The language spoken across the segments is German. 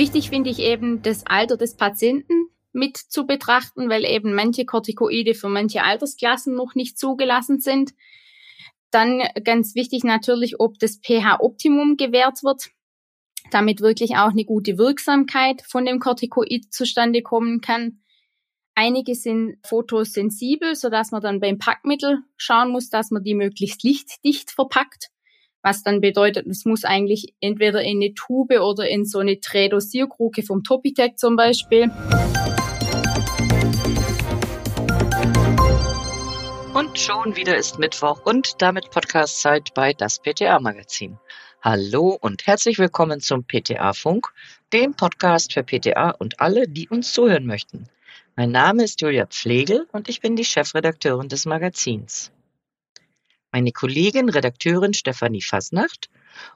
Wichtig finde ich eben das Alter des Patienten mit zu betrachten, weil eben manche Corticoide für manche Altersklassen noch nicht zugelassen sind. Dann ganz wichtig natürlich, ob das pH-Optimum gewährt wird, damit wirklich auch eine gute Wirksamkeit von dem Corticoid zustande kommen kann. Einige sind photosensibel, so dass man dann beim Packmittel schauen muss, dass man die möglichst lichtdicht verpackt. Was dann bedeutet, es muss eigentlich entweder in eine Tube oder in so eine Trädosierkruke vom Topitec zum Beispiel. Und schon wieder ist Mittwoch und damit Podcastzeit bei das PTA Magazin. Hallo und herzlich willkommen zum PTA Funk, dem Podcast für PTA und alle, die uns zuhören möchten. Mein Name ist Julia Pflegel und ich bin die Chefredakteurin des Magazins. Meine Kollegin, Redakteurin Stefanie Fasnacht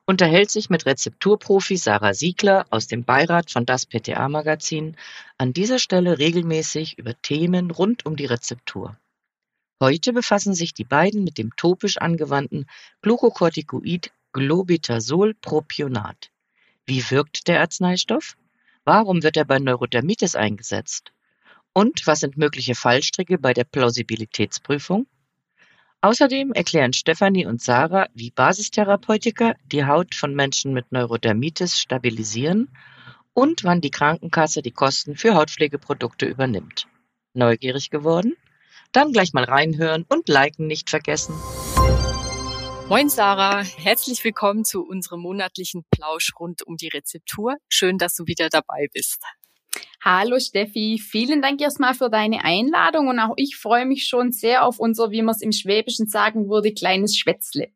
unterhält sich mit Rezepturprofi Sarah Siegler aus dem Beirat von das PTA Magazin an dieser Stelle regelmäßig über Themen rund um die Rezeptur. Heute befassen sich die beiden mit dem topisch angewandten Glucocorticoid Globitazol Propionat. Wie wirkt der Arzneistoff? Warum wird er bei Neurodermitis eingesetzt? Und was sind mögliche Fallstricke bei der Plausibilitätsprüfung? Außerdem erklären Stefanie und Sarah, wie Basistherapeutika die Haut von Menschen mit Neurodermitis stabilisieren und wann die Krankenkasse die Kosten für Hautpflegeprodukte übernimmt. Neugierig geworden? Dann gleich mal reinhören und liken nicht vergessen. Moin Sarah, herzlich willkommen zu unserem monatlichen Plausch rund um die Rezeptur. Schön, dass du wieder dabei bist. Hallo Steffi, vielen Dank erstmal für deine Einladung und auch ich freue mich schon sehr auf unser, wie man es im Schwäbischen sagen würde, kleines Schwätzle.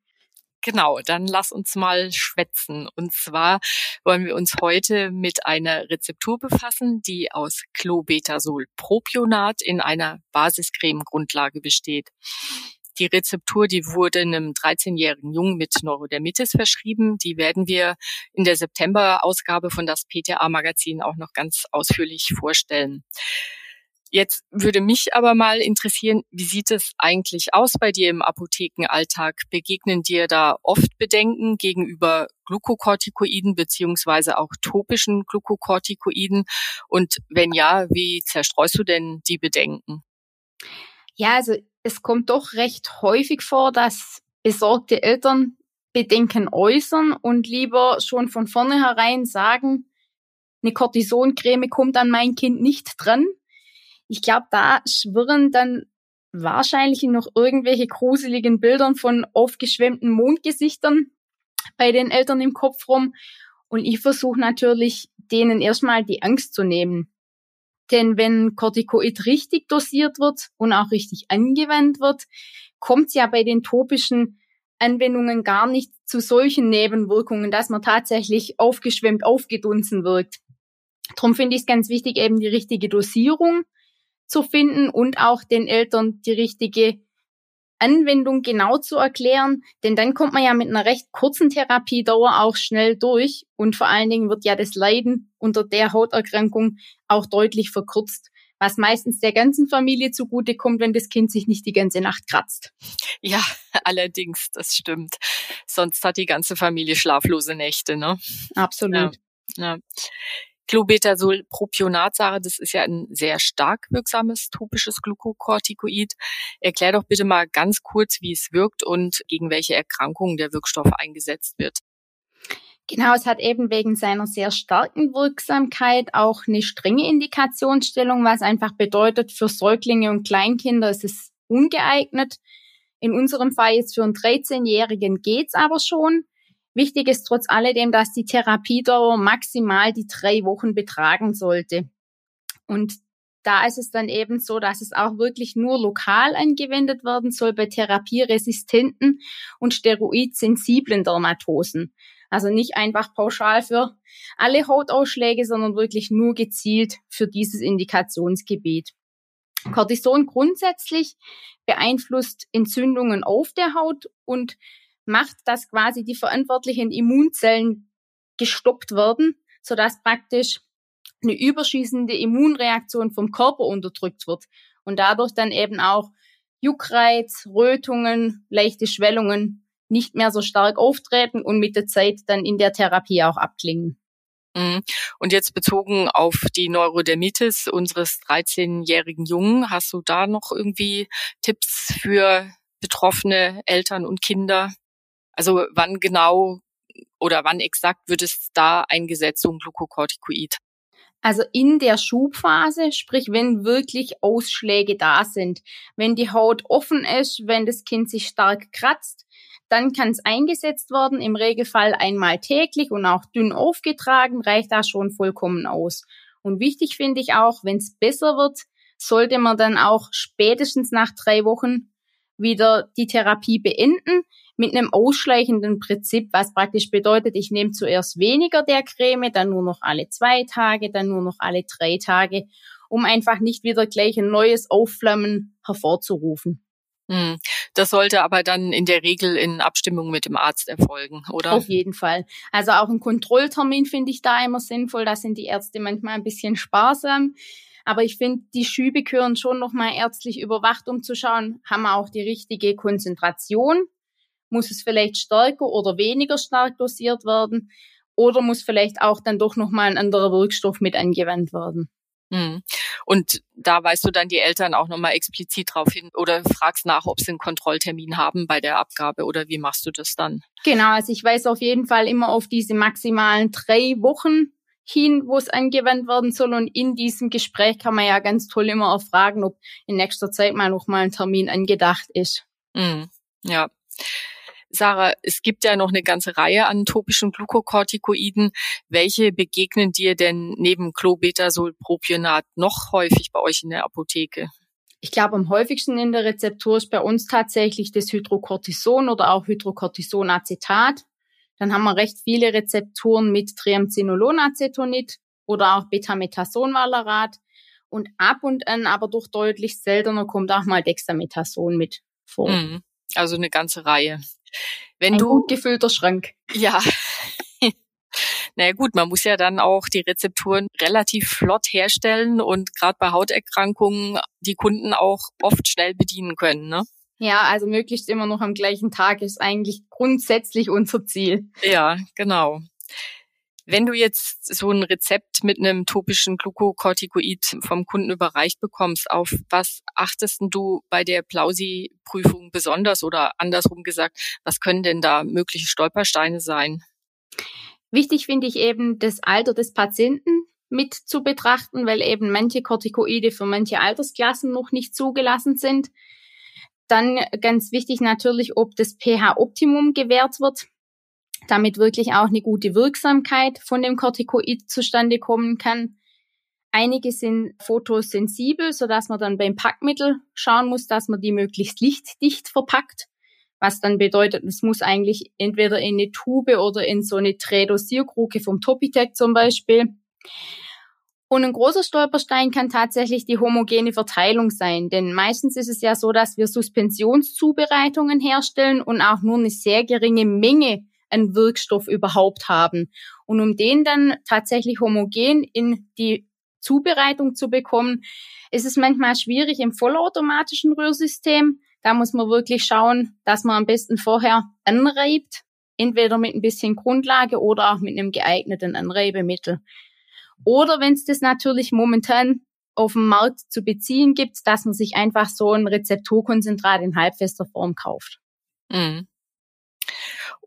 Genau, dann lass uns mal schwätzen. Und zwar wollen wir uns heute mit einer Rezeptur befassen, die aus Clobetasol Propionat in einer Basiscreme-Grundlage besteht. Die Rezeptur, die wurde einem 13-jährigen Jungen mit Neurodermitis verschrieben. Die werden wir in der September-Ausgabe von das PTA-Magazin auch noch ganz ausführlich vorstellen. Jetzt würde mich aber mal interessieren, wie sieht es eigentlich aus bei dir im Apothekenalltag? Begegnen dir da oft Bedenken gegenüber Glukokortikoiden beziehungsweise auch topischen Glukokortikoiden? Und wenn ja, wie zerstreust du denn die Bedenken? Ja, also es kommt doch recht häufig vor, dass besorgte Eltern Bedenken äußern und lieber schon von vornherein sagen, eine Cortisoncreme kommt an mein Kind nicht dran, ich glaube, da schwirren dann wahrscheinlich noch irgendwelche gruseligen Bildern von aufgeschwemmten Mondgesichtern bei den Eltern im Kopf rum. Und ich versuche natürlich, denen erstmal die Angst zu nehmen. Denn wenn Corticoid richtig dosiert wird und auch richtig angewendet wird, kommt es ja bei den topischen Anwendungen gar nicht zu solchen Nebenwirkungen, dass man tatsächlich aufgeschwemmt, aufgedunsen wirkt. Darum finde ich es ganz wichtig, eben die richtige Dosierung zu finden und auch den Eltern die richtige Anwendung genau zu erklären, denn dann kommt man ja mit einer recht kurzen Therapiedauer auch schnell durch und vor allen Dingen wird ja das Leiden unter der Hauterkrankung auch deutlich verkürzt, was meistens der ganzen Familie zugute kommt, wenn das Kind sich nicht die ganze Nacht kratzt. Ja, allerdings, das stimmt. Sonst hat die ganze Familie schlaflose Nächte, ne? Absolut. Ja, ja. Clobetasol Propionat, Sarah, das ist ja ein sehr stark wirksames topisches Glukokortikoid. Erklär doch bitte mal ganz kurz, wie es wirkt und gegen welche Erkrankungen der Wirkstoff eingesetzt wird. Genau, es hat eben wegen seiner sehr starken Wirksamkeit auch eine strenge Indikationsstellung, was einfach bedeutet, für Säuglinge und Kleinkinder ist es ungeeignet. In unserem Fall jetzt für einen 13-Jährigen geht's aber schon. Wichtig ist trotz alledem, dass die Therapiedauer maximal die drei Wochen betragen sollte. Und da ist es dann eben so, dass es auch wirklich nur lokal angewendet werden soll bei therapieresistenten und steroidsensiblen Dermatosen. Also nicht einfach pauschal für alle Hautausschläge, sondern wirklich nur gezielt für dieses Indikationsgebiet. Cortison grundsätzlich beeinflusst Entzündungen auf der Haut und macht, dass quasi die verantwortlichen Immunzellen gestoppt werden, sodass praktisch eine überschießende Immunreaktion vom Körper unterdrückt wird und dadurch dann eben auch Juckreiz, Rötungen, leichte Schwellungen nicht mehr so stark auftreten und mit der Zeit dann in der Therapie auch abklingen. Mhm. Und jetzt bezogen auf die Neurodermitis unseres 13-jährigen Jungen, hast du da noch irgendwie Tipps für betroffene Eltern und Kinder? Also wann genau oder wann exakt wird es da eingesetzt, so ein Glukokortikoid? Also in der Schubphase, sprich wenn wirklich Ausschläge da sind, wenn die Haut offen ist, wenn das Kind sich stark kratzt, dann kann es eingesetzt werden, im Regelfall einmal täglich und auch dünn aufgetragen, reicht da schon vollkommen aus. Und wichtig finde ich auch, wenn es besser wird, sollte man dann auch spätestens nach drei Wochen wieder die Therapie beenden mit einem ausschleichenden Prinzip, was praktisch bedeutet, ich nehme zuerst weniger der Creme, dann nur noch alle zwei Tage, dann nur noch alle drei Tage, um einfach nicht wieder gleich ein neues Aufflammen hervorzurufen. Hm. Das sollte aber dann in der Regel in Abstimmung mit dem Arzt erfolgen, oder? Auf jeden Fall. Also auch ein Kontrolltermin finde ich da immer sinnvoll. Da sind die Ärzte manchmal ein bisschen sparsam. Aber ich finde, die Schübe gehören schon nochmal ärztlich überwacht, um zu schauen, haben wir auch die richtige Konzentration? Muss es vielleicht stärker oder weniger stark dosiert werden? Oder muss vielleicht auch dann doch nochmal ein anderer Wirkstoff mit angewandt werden? Hm. Und da weist du dann die Eltern auch nochmal explizit drauf hin oder fragst nach, ob sie einen Kontrolltermin haben bei der Abgabe oder wie machst du das dann? Genau, also ich weise auf jeden Fall immer auf diese maximalen drei Wochen hin, wo es angewandt werden soll. Und in diesem Gespräch kann man ja ganz toll immer auch fragen, ob in nächster Zeit mal noch mal ein Termin angedacht ist. Mm, ja. Sarah, es gibt ja noch eine ganze Reihe an topischen Glukokortikoiden. Welche begegnen dir denn neben Clobetasol-Propionat noch häufig bei euch in der Apotheke? Ich glaube, am häufigsten in der Rezeptur ist bei uns tatsächlich das Hydrocortison oder auch Hydrocortisonacetat. Dann haben wir recht viele Rezepturen mit Triamcinolonacetonid oder auch Betamethason-Valerat. Und ab und an, aber doch deutlich seltener, kommt auch mal Dexamethason mit vor. Mhm. Also eine ganze Reihe. Wenn Ein du gut gefüllter Schrank. Ja. naja gut, man muss ja dann auch die Rezepturen relativ flott herstellen und gerade bei Hauterkrankungen die Kunden auch oft schnell bedienen können, ne? Ja, also möglichst immer noch am gleichen Tag ist eigentlich grundsätzlich unser Ziel. Ja, genau. Wenn du jetzt so ein Rezept mit einem topischen Glukokortikoid vom Kunden überreicht bekommst, auf was achtest du bei der Plausi-Prüfung besonders oder andersrum gesagt, was können denn da mögliche Stolpersteine sein? Wichtig finde ich eben das Alter des Patienten mit zu betrachten, weil eben manche Kortikoide für manche Altersklassen noch nicht zugelassen sind. Dann ganz wichtig natürlich, ob das pH-Optimum gewährt wird, damit wirklich auch eine gute Wirksamkeit von dem Corticoid zustande kommen kann. Einige sind photosensibel, so dass man dann beim Packmittel schauen muss, dass man die möglichst lichtdicht verpackt, was dann bedeutet, es muss eigentlich entweder in eine Tube oder in so eine Trädosierkruke vom Topitec zum Beispiel. Und ein großer Stolperstein kann tatsächlich die homogene Verteilung sein, denn meistens ist es ja so, dass wir Suspensionszubereitungen herstellen und auch nur eine sehr geringe Menge an Wirkstoff überhaupt haben. Und um den dann tatsächlich homogen in die Zubereitung zu bekommen, ist es manchmal schwierig im vollautomatischen Rührsystem. Da muss man wirklich schauen, dass man am besten vorher anreibt, entweder mit ein bisschen Grundlage oder auch mit einem geeigneten Anreibemittel. Oder wenn es das natürlich momentan auf dem Markt zu beziehen gibt, dass man sich einfach so ein Rezepturkonzentrat in halbfester Form kauft. Mhm.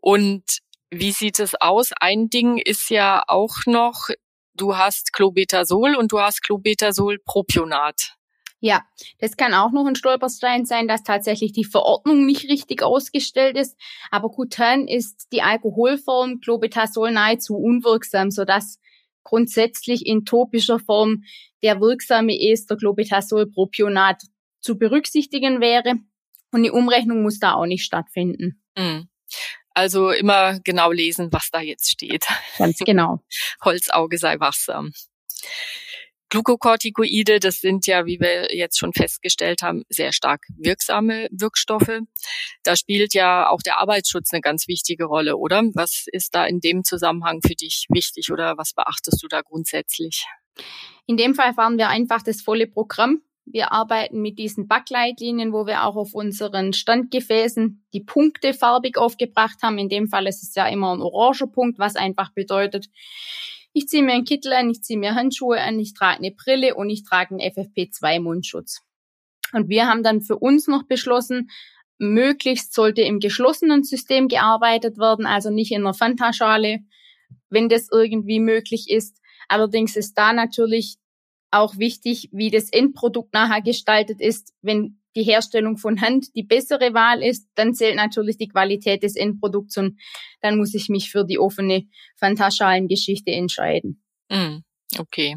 Und wie sieht es aus? Ein Ding ist ja auch noch, du hast Clobetasol und du hast Clobetasol-Propionat. Ja, das kann auch noch ein Stolperstein sein, dass tatsächlich die Verordnung nicht richtig ausgestellt ist. Aber kutan ist die Alkoholform Clobetasol nahezu unwirksam, sodass grundsätzlich in topischer Form der wirksame Ester Clobetasol-Propionat zu berücksichtigen wäre. Und die Umrechnung muss da auch nicht stattfinden. Mhm. Also immer genau lesen, was da jetzt steht. Ganz genau. Holzauge sei wachsam. Glukokortikoide, das sind ja, wie wir jetzt schon festgestellt haben, sehr stark wirksame Wirkstoffe. Da spielt ja auch der Arbeitsschutz eine ganz wichtige Rolle, oder? Was ist da in dem Zusammenhang für dich wichtig oder was beachtest du da grundsätzlich? In dem Fall fahren wir einfach das volle Programm. Wir arbeiten mit diesen Backleitlinien, wo wir auch auf unseren Standgefäßen die Punkte farbig aufgebracht haben. In dem Fall ist es ja immer ein oranger Punkt, was einfach bedeutet, ich ziehe mir einen Kittel an, ich ziehe mir Handschuhe an, ich trage eine Brille und ich trage einen FFP2-Mundschutz. Und wir haben dann für uns noch beschlossen, möglichst sollte im geschlossenen System gearbeitet werden, also nicht in einer Fantaschale, wenn das irgendwie möglich ist. Allerdings ist da natürlich auch wichtig, wie das Endprodukt nachher gestaltet ist. Wenn die Herstellung von Hand die bessere Wahl ist, dann zählt natürlich die Qualität des Endprodukts und dann muss ich mich für die offene Phantaschalengeschichte entscheiden. Mm, okay.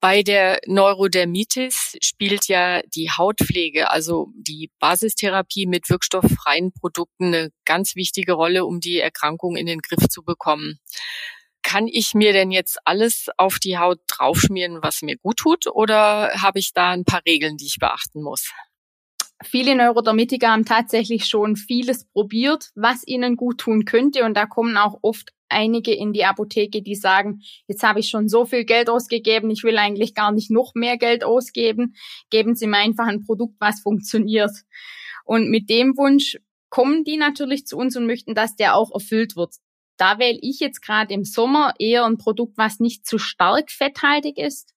Bei der Neurodermitis spielt ja die Hautpflege, also die Basistherapie mit wirkstofffreien Produkten eine ganz wichtige Rolle, um die Erkrankung in den Griff zu bekommen. Kann ich mir denn jetzt alles auf die Haut draufschmieren, was mir gut tut, oder habe ich da ein paar Regeln, die ich beachten muss? Viele Neurodermitiker haben tatsächlich schon vieles probiert, was ihnen gut tun könnte. Und da kommen auch oft einige in die Apotheke, die sagen, jetzt habe ich schon so viel Geld ausgegeben, ich will eigentlich gar nicht noch mehr Geld ausgeben. Geben Sie mir einfach ein Produkt, was funktioniert. Und mit dem Wunsch kommen die natürlich zu uns und möchten, dass der auch erfüllt wird. Da wähle ich jetzt gerade im Sommer eher ein Produkt, was nicht zu stark fetthaltig ist.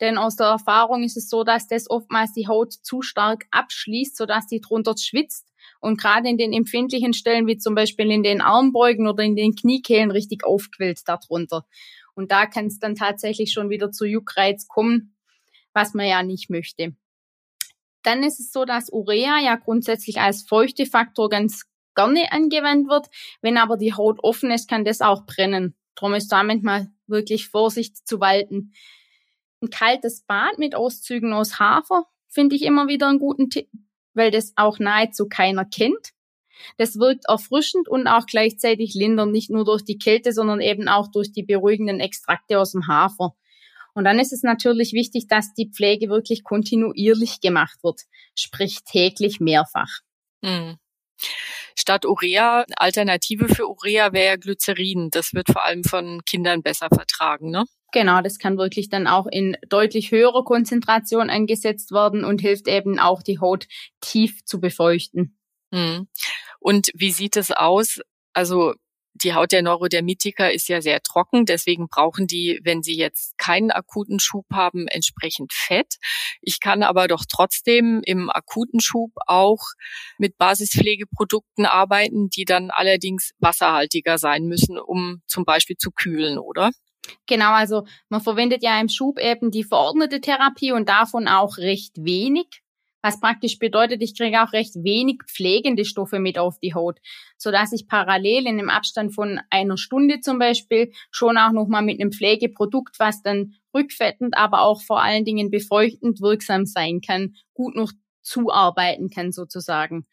Denn aus der Erfahrung ist es so, dass das oftmals die Haut zu stark abschließt, sodass die drunter schwitzt und gerade in den empfindlichen Stellen, wie zum Beispiel in den Armbeugen oder in den Kniekehlen, richtig aufquillt darunter. Und da kann es dann tatsächlich schon wieder zu Juckreiz kommen, was man ja nicht möchte. Dann ist es so, dass Urea ja grundsätzlich als Feuchtefaktor ganz gerne angewendet wird. Wenn aber die Haut offen ist, kann das auch brennen. Darum ist damit mal wirklich Vorsicht zu walten. Ein kaltes Bad mit Auszügen aus Hafer finde ich immer wieder einen guten Tipp weil das auch nahezu keiner kennt. Das wirkt erfrischend und auch gleichzeitig lindernd, nicht nur durch die Kälte, sondern eben auch durch die beruhigenden Extrakte aus dem Hafer. Und dann ist es natürlich wichtig, dass die Pflege wirklich kontinuierlich gemacht wird, sprich täglich mehrfach. Hm. Statt Urea, Alternative für Urea wäre Glycerin. Das wird vor allem von Kindern besser vertragen, ne? Genau, das kann wirklich dann auch in deutlich höherer Konzentration eingesetzt werden und hilft eben auch die Haut tief zu befeuchten. Hm. Und wie sieht es aus? Also die Haut der Neurodermitiker ist ja sehr trocken, deswegen brauchen die, wenn sie jetzt keinen akuten Schub haben, entsprechend Fett. Ich kann aber doch trotzdem im akuten Schub auch mit Basispflegeprodukten arbeiten, die dann allerdings wasserhaltiger sein müssen, um zum Beispiel zu kühlen, oder? Genau, also man verwendet ja im Schub eben die verordnete Therapie und davon auch recht wenig, was praktisch bedeutet, ich kriege auch recht wenig pflegende Stoffe mit auf die Haut, so dass ich parallel in einem Abstand von einer Stunde zum Beispiel schon auch nochmal mit einem Pflegeprodukt, was dann rückfettend, aber auch vor allen Dingen befeuchtend wirksam sein kann, gut noch zuarbeiten kann sozusagen.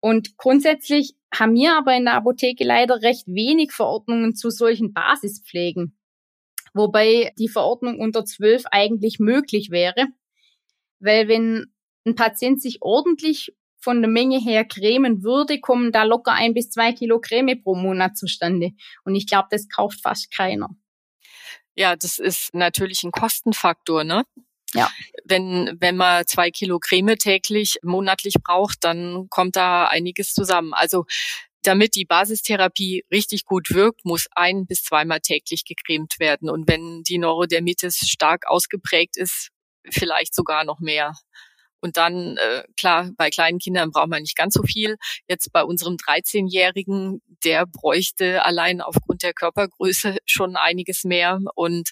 Und grundsätzlich haben wir aber in der Apotheke leider recht wenig Verordnungen zu solchen Basispflegen wobei die Verordnung unter 12 eigentlich möglich wäre, weil wenn ein Patient sich ordentlich von der Menge her cremen würde, kommen da locker ein bis zwei Kilo Creme pro Monat zustande. Und ich glaube, das kauft fast keiner. Ja, das ist natürlich ein Kostenfaktor, ne? Ja. Wenn, wenn man zwei Kilo Creme täglich monatlich braucht, dann kommt da einiges zusammen. Also damit die Basistherapie richtig gut wirkt, muss ein bis zweimal täglich gecremt werden. Und wenn die Neurodermitis stark ausgeprägt ist, vielleicht sogar noch mehr. Und dann, äh, klar, bei kleinen Kindern braucht man nicht ganz so viel. Jetzt bei unserem 13-Jährigen, der bräuchte allein aufgrund der Körpergröße schon einiges mehr. Und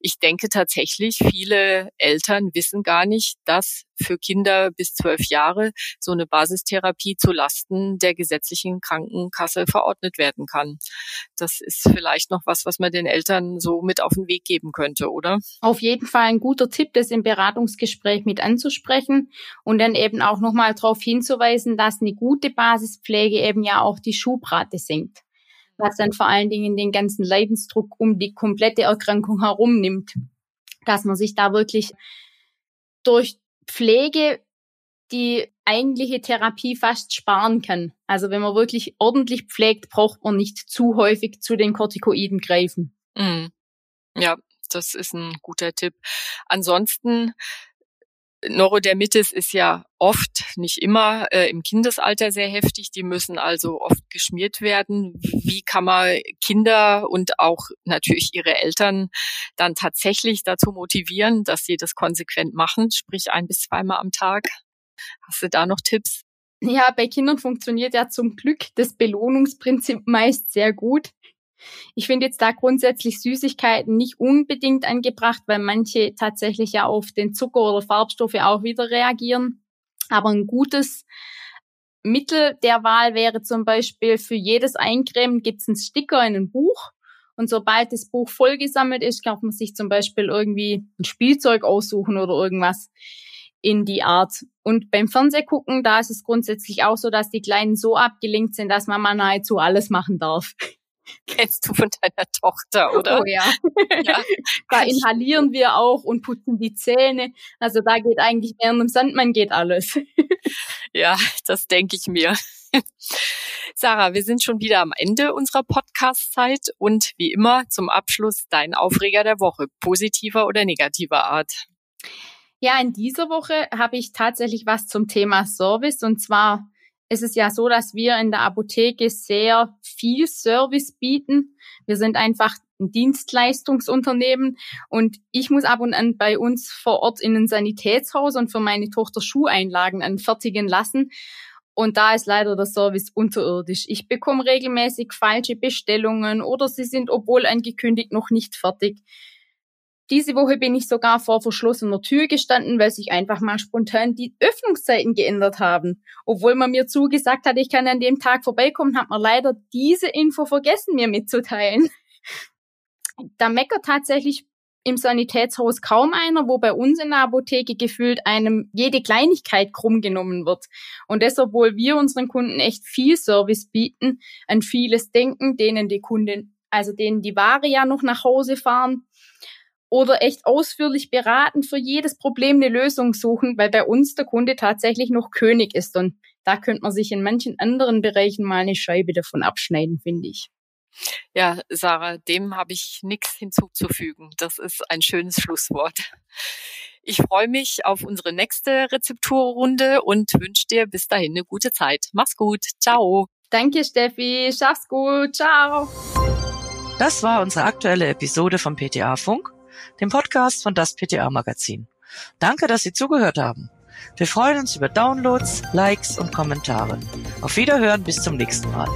ich denke tatsächlich, viele Eltern wissen gar nicht, dass für Kinder bis zwölf Jahre so eine Basistherapie zu Lasten der gesetzlichen Krankenkasse verordnet werden kann. Das ist vielleicht noch was, was man den Eltern so mit auf den Weg geben könnte, oder? Auf jeden Fall ein guter Tipp, das im Beratungsgespräch mit anzusprechen und dann eben auch nochmal darauf hinzuweisen, dass eine gute Basispflege eben ja auch die Schubrate senkt was dann vor allen Dingen den ganzen Leidensdruck um die komplette Erkrankung herum nimmt. Dass man sich da wirklich durch Pflege die eigentliche Therapie fast sparen kann. Also wenn man wirklich ordentlich pflegt, braucht man nicht zu häufig zu den Corticoiden greifen. Mm. Ja, das ist ein guter Tipp. Ansonsten Neurodermitis ist ja oft, nicht immer, äh, im Kindesalter sehr heftig. Die müssen also oft geschmiert werden. Wie kann man Kinder und auch natürlich ihre Eltern dann tatsächlich dazu motivieren, dass sie das konsequent machen, sprich ein bis zweimal am Tag? Hast du da noch Tipps? Ja, bei Kindern funktioniert ja zum Glück das Belohnungsprinzip meist sehr gut. Ich finde jetzt da grundsätzlich Süßigkeiten nicht unbedingt angebracht, weil manche tatsächlich ja auf den Zucker oder Farbstoffe auch wieder reagieren. Aber ein gutes Mittel der Wahl wäre zum Beispiel für jedes Eincremen gibt es einen Sticker in ein Buch. Und sobald das Buch vollgesammelt ist, kann man sich zum Beispiel irgendwie ein Spielzeug aussuchen oder irgendwas in die Art. Und beim Fernsehgucken, da ist es grundsätzlich auch so, dass die Kleinen so abgelenkt sind, dass man mal nahezu alles machen darf. Kennst du von deiner Tochter, oder? Oh ja. ja. Da inhalieren wir auch und putzen die Zähne. Also da geht eigentlich während dem Sandmann geht alles. Ja, das denke ich mir. Sarah, wir sind schon wieder am Ende unserer Podcast-Zeit und wie immer zum Abschluss dein Aufreger der Woche, positiver oder negativer Art. Ja, in dieser Woche habe ich tatsächlich was zum Thema Service und zwar ist es ja so, dass wir in der Apotheke sehr viel Service bieten. Wir sind einfach ein Dienstleistungsunternehmen und ich muss ab und an bei uns vor Ort in ein Sanitätshaus und für meine Tochter Schuheinlagen anfertigen lassen. Und da ist leider der Service unterirdisch. Ich bekomme regelmäßig falsche Bestellungen oder sie sind, obwohl angekündigt, noch nicht fertig. Diese Woche bin ich sogar vor verschlossener Tür gestanden, weil sich einfach mal spontan die Öffnungszeiten geändert haben. Obwohl man mir zugesagt hat, ich kann an dem Tag vorbeikommen, hat man leider diese Info vergessen, mir mitzuteilen. Da meckert tatsächlich im Sanitätshaus kaum einer, wo bei uns in der Apotheke gefühlt einem jede Kleinigkeit krumm genommen wird. Und deshalb, obwohl wir unseren Kunden echt viel Service bieten, an vieles denken, denen die Kunden, also denen die Ware ja noch nach Hause fahren, oder echt ausführlich beraten, für jedes Problem eine Lösung suchen, weil bei uns der Kunde tatsächlich noch König ist. Und da könnte man sich in manchen anderen Bereichen mal eine Scheibe davon abschneiden, finde ich. Ja, Sarah, dem habe ich nichts hinzuzufügen. Das ist ein schönes Schlusswort. Ich freue mich auf unsere nächste Rezepturrunde und wünsche dir bis dahin eine gute Zeit. Mach's gut. Ciao. Danke, Steffi. Schaff's gut. Ciao. Das war unsere aktuelle Episode vom PTA Funk dem Podcast von das PTA Magazin. Danke, dass Sie zugehört haben. Wir freuen uns über Downloads, Likes und Kommentare. Auf Wiederhören bis zum nächsten Mal.